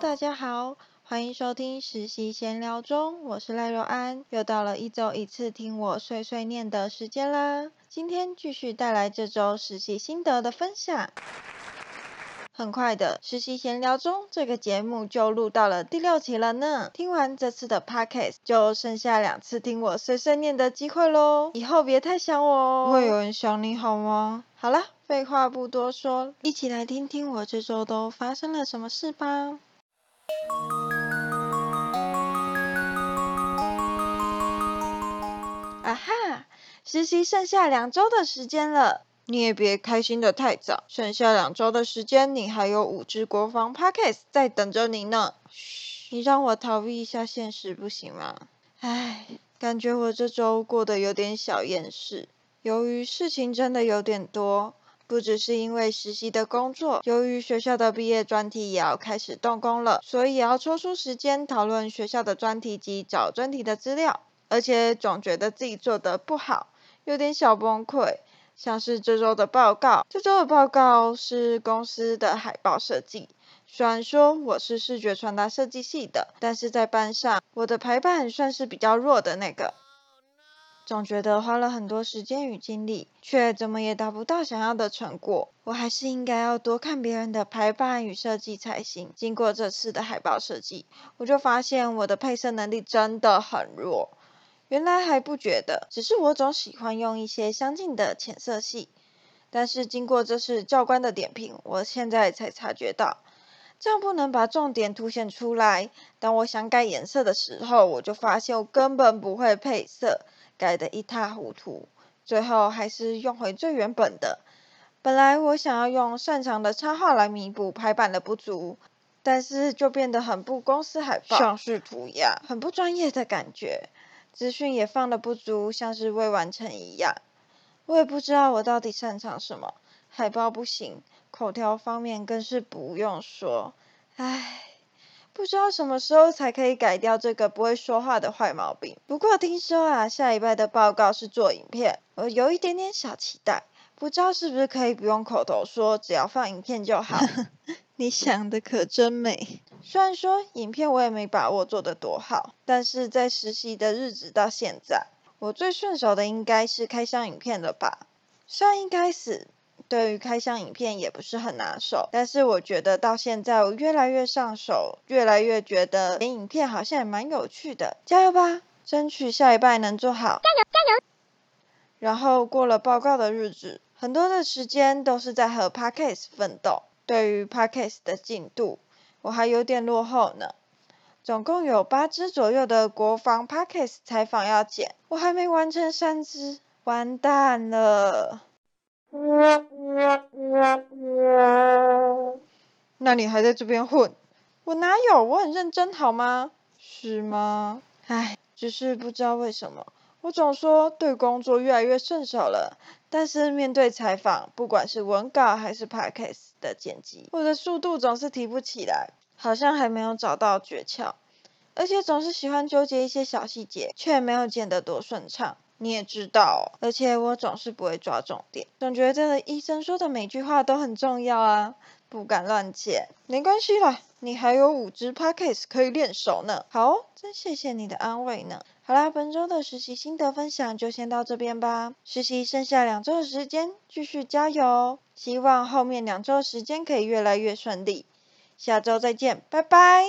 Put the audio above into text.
大家好，欢迎收听实习闲聊中，我是赖若安，又到了一周一次听我碎碎念的时间啦。今天继续带来这周实习心得的分享。很快的，实习闲聊中这个节目就录到了第六期了呢。听完这次的 podcast，就剩下两次听我碎碎念的机会喽。以后别太想我哦，不会有人想你好吗？好了，废话不多说，一起来听听我这周都发生了什么事吧。啊哈，实习剩下两周的时间了。你也别开心的太早，剩下两周的时间，你还有五支国防 Pockets 在等着你呢。嘘，你让我逃避一下现实不行吗？唉，感觉我这周过得有点小厌世。由于事情真的有点多，不只是因为实习的工作，由于学校的毕业专题也要开始动工了，所以也要抽出时间讨论学校的专题及找专题的资料，而且总觉得自己做的不好，有点小崩溃。像是这周的报告，这周的报告是公司的海报设计。虽然说我是视觉传达设计系的，但是在班上我的排版算是比较弱的那个。总觉得花了很多时间与精力，却怎么也达不到想要的成果。我还是应该要多看别人的排版与设计才行。经过这次的海报设计，我就发现我的配色能力真的很弱。原来还不觉得，只是我总喜欢用一些相近的浅色系。但是经过这次教官的点评，我现在才察觉到，这样不能把重点凸显出来。当我想改颜色的时候，我就发现我根本不会配色，改得一塌糊涂。最后还是用回最原本的。本来我想要用擅长的插画来弥补排版的不足，但是就变得很不公司海报，像是涂鸦，很不专业的感觉。资讯也放的不足，像是未完成一样。我也不知道我到底擅长什么，海报不行，口条方面更是不用说。唉，不知道什么时候才可以改掉这个不会说话的坏毛病。不过听说啊，下礼拜的报告是做影片，我有一点点小期待。不知道是不是可以不用口头说，只要放影片就好。你想的可真美。虽然说影片我也没把握做得多好，但是在实习的日子到现在，我最顺手的应该是开箱影片了吧。虽然一开始对于开箱影片也不是很拿手，但是我觉得到现在我越来越上手，越来越觉得剪影片好像也蛮有趣的。加油吧，争取下一拜能做好。加油加油。然后过了报告的日子，很多的时间都是在和 Parkes 奋斗。对于 Parkes 的进度，我还有点落后呢。总共有八支左右的国防 Podcast 采访要剪，我还没完成三支，完蛋了。那你还在这边混？我哪有？我很认真好吗？是吗？唉，只是不知道为什么。我总说对工作越来越顺手了，但是面对采访，不管是文稿还是 podcast 的剪辑，我的速度总是提不起来，好像还没有找到诀窍，而且总是喜欢纠结一些小细节，却没有剪得多顺畅。你也知道，而且我总是不会抓重点，总觉得医生说的每句话都很重要啊，不敢乱剪。没关系啦，你还有五支 podcast 可以练手呢。好，真谢谢你的安慰呢。好啦，本周的实习心得分享就先到这边吧。实习剩下两周的时间，继续加油，希望后面两周时间可以越来越顺利。下周再见，拜拜。